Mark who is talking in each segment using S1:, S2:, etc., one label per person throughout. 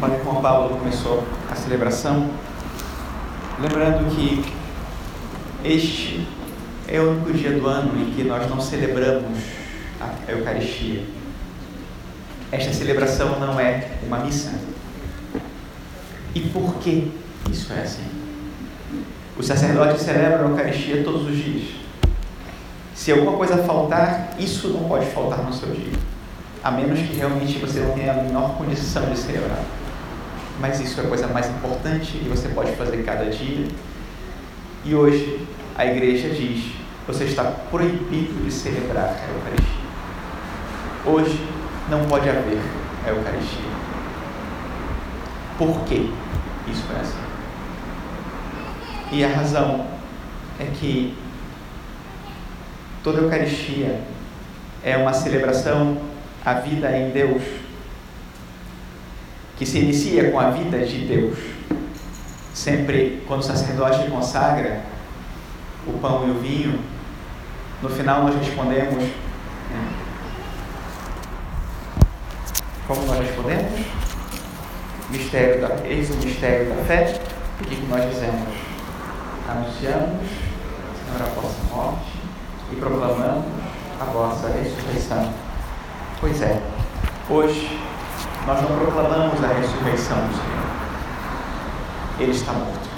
S1: Padre Juan Paulo começou a celebração, lembrando que este é o único dia do ano em que nós não celebramos a Eucaristia. Esta celebração não é uma missa. E por que isso é assim? Os sacerdotes celebram a Eucaristia todos os dias. Se alguma coisa faltar, isso não pode faltar no seu dia. A menos que realmente você não tenha a menor condição de celebrar. Mas isso é a coisa mais importante e você pode fazer cada dia. E hoje a igreja diz: você está proibido de celebrar a Eucaristia. Hoje não pode haver a Eucaristia. Por que isso é assim? E a razão é que toda Eucaristia é uma celebração à vida em Deus, que se inicia com a vida de Deus. Sempre quando o sacerdote consagra o pão e o vinho, no final nós respondemos. Né? Como nós respondemos? Mistério da, eis o mistério da fé. O que nós dizemos? Anunciamos, Senhor, a vossa morte e proclamamos a vossa ressurreição. Pois é, hoje nós não proclamamos a ressurreição do Senhor. Ele está morto.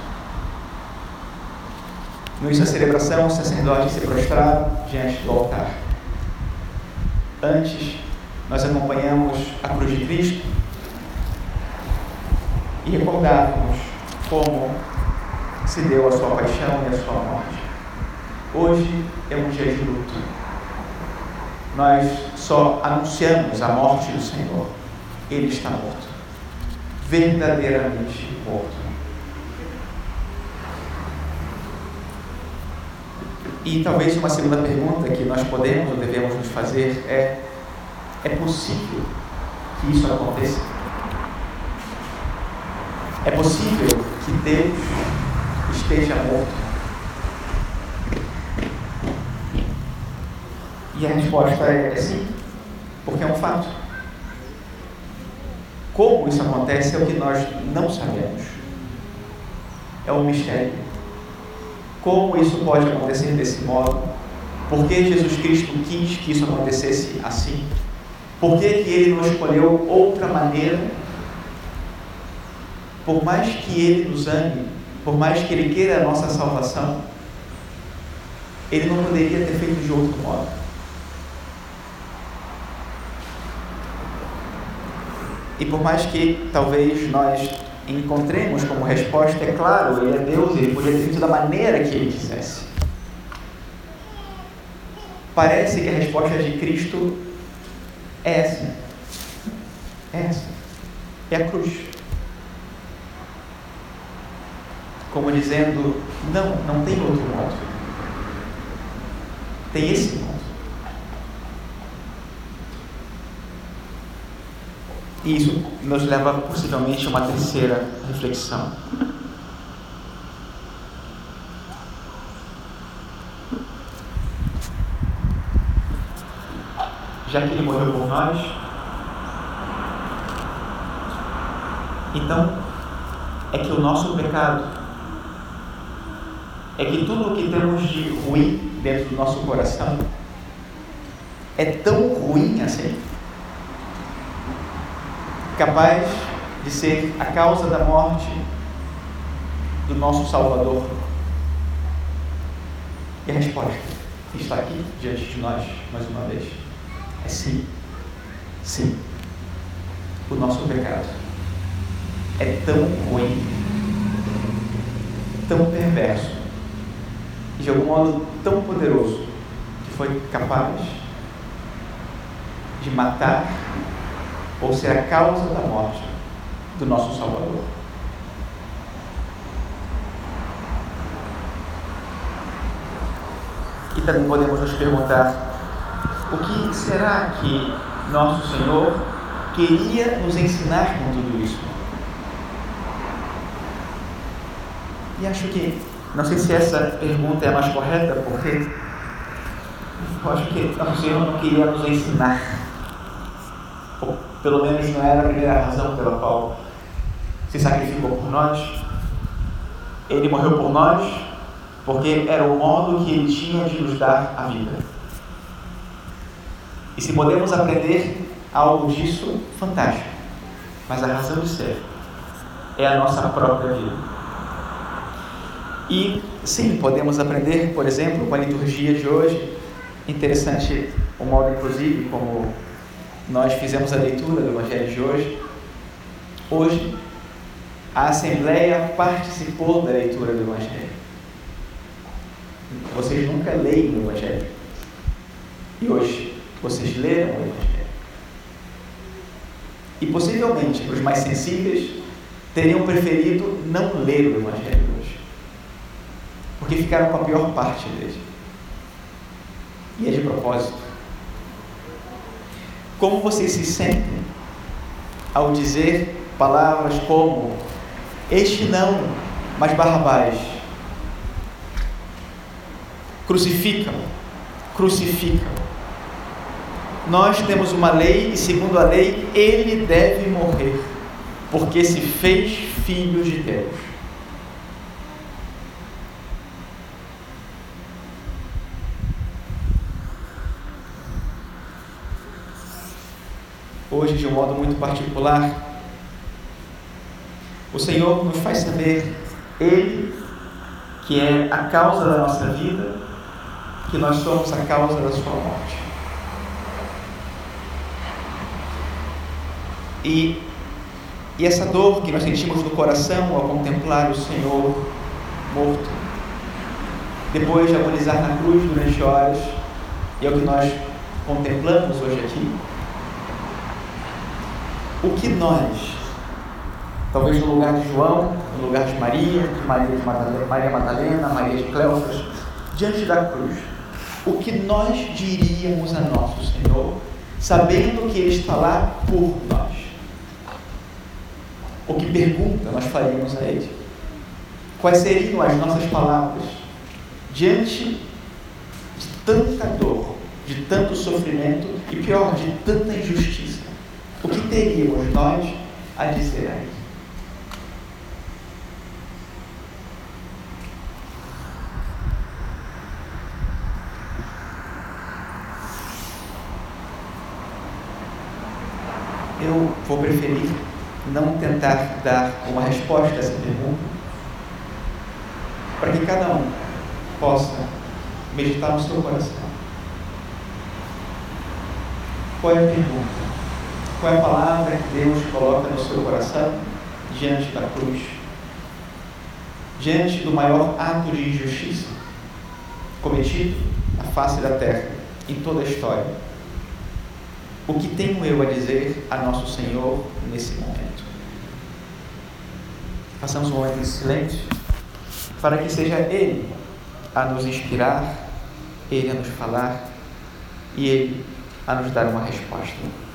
S1: No início da celebração, o sacerdote se prostrava diante do altar. Antes, nós acompanhamos a cruz de Cristo e recordávamos como se deu a sua paixão e a sua morte. Hoje é um dia de luto. Nós só anunciamos a morte do Senhor. Ele está morto. Verdadeiramente morto. E talvez uma segunda pergunta que nós podemos ou devemos nos fazer é: é possível que isso aconteça? É possível que Deus esteja morto? E a resposta é, sim, porque é um fato. Como isso acontece é o que nós não sabemos. É um mistério. Como isso pode acontecer desse modo? Por que Jesus Cristo quis que isso acontecesse assim? Por que, que ele não escolheu outra maneira? Por mais que ele nos ame, por mais que ele queira a nossa salvação, ele não poderia ter feito de outro modo. E por mais que talvez nós encontremos como resposta, é claro, ele é Deus, ele podia ter da maneira que ele quisesse. Parece que a resposta de Cristo é essa. É essa. É a cruz. Como dizendo, não, não tem outro modo. Tem esse modo. E isso nos leva possivelmente a uma terceira reflexão. Já que ele morreu por nós, então é que o nosso pecado, é que tudo o que temos de ruim dentro do nosso coração é tão ruim assim capaz de ser a causa da morte do nosso Salvador? E a resposta está aqui diante de nós, mais uma vez. É sim. Sim. O nosso pecado é tão ruim, tão perverso, e de algum modo tão poderoso, que foi capaz de matar ou ser a causa da morte do nosso Salvador. E também podemos nos perguntar: o que será que nosso Senhor queria nos ensinar com tudo isso? E acho que, não sei se essa pergunta é a mais correta, porque eu acho que nosso Senhor não queria nos ensinar pelo menos não era a primeira razão pela qual se sacrificou por nós, ele morreu por nós, porque era o modo que ele tinha de nos dar a vida. E se podemos aprender algo disso, fantástico. Mas a razão de ser é a nossa própria vida. E sim, podemos aprender, por exemplo, com a liturgia de hoje. Interessante o modo, inclusive, como nós fizemos a leitura do Evangelho de hoje. Hoje, a Assembleia participou da leitura do Evangelho. Vocês nunca leem o Evangelho. E hoje, vocês leram o Evangelho. E possivelmente, os mais sensíveis, teriam preferido não ler o Evangelho hoje. Porque ficaram com a pior parte dele. E é de propósito. Como vocês se sentem ao dizer palavras como: Este não, mas Barrabás. Crucificam, crucificam. Nós temos uma lei e, segundo a lei, ele deve morrer, porque se fez filho de Deus. Hoje, de um modo muito particular, o Senhor nos faz saber, Ele, que é a causa da nossa vida, que nós somos a causa da sua morte. E, e essa dor que nós sentimos no coração ao contemplar o Senhor morto, depois de agonizar na cruz durante horas, e é o que nós contemplamos hoje aqui, o que nós, talvez no lugar de João, no lugar de Maria, de Maria, de Madalena, Maria Madalena, Maria de Cleofas, diante da cruz, o que nós diríamos a nosso Senhor, sabendo que Ele está lá por nós? O que pergunta nós faríamos a Ele? Quais seriam as nossas palavras diante de tanta dor, de tanto sofrimento e pior, de tanta injustiça? O que teríamos nós a dizer a? Eu vou preferir não tentar dar uma resposta a essa pergunta, para que cada um possa meditar no seu coração. Qual é a pergunta? Qual é a palavra que Deus coloca no seu coração diante da cruz? Diante do maior ato de injustiça cometido na face da terra, em toda a história. O que tenho eu a dizer a nosso Senhor nesse momento? Façamos um momento de silêncio para que seja Ele a nos inspirar, Ele a nos falar e Ele a nos dar uma resposta.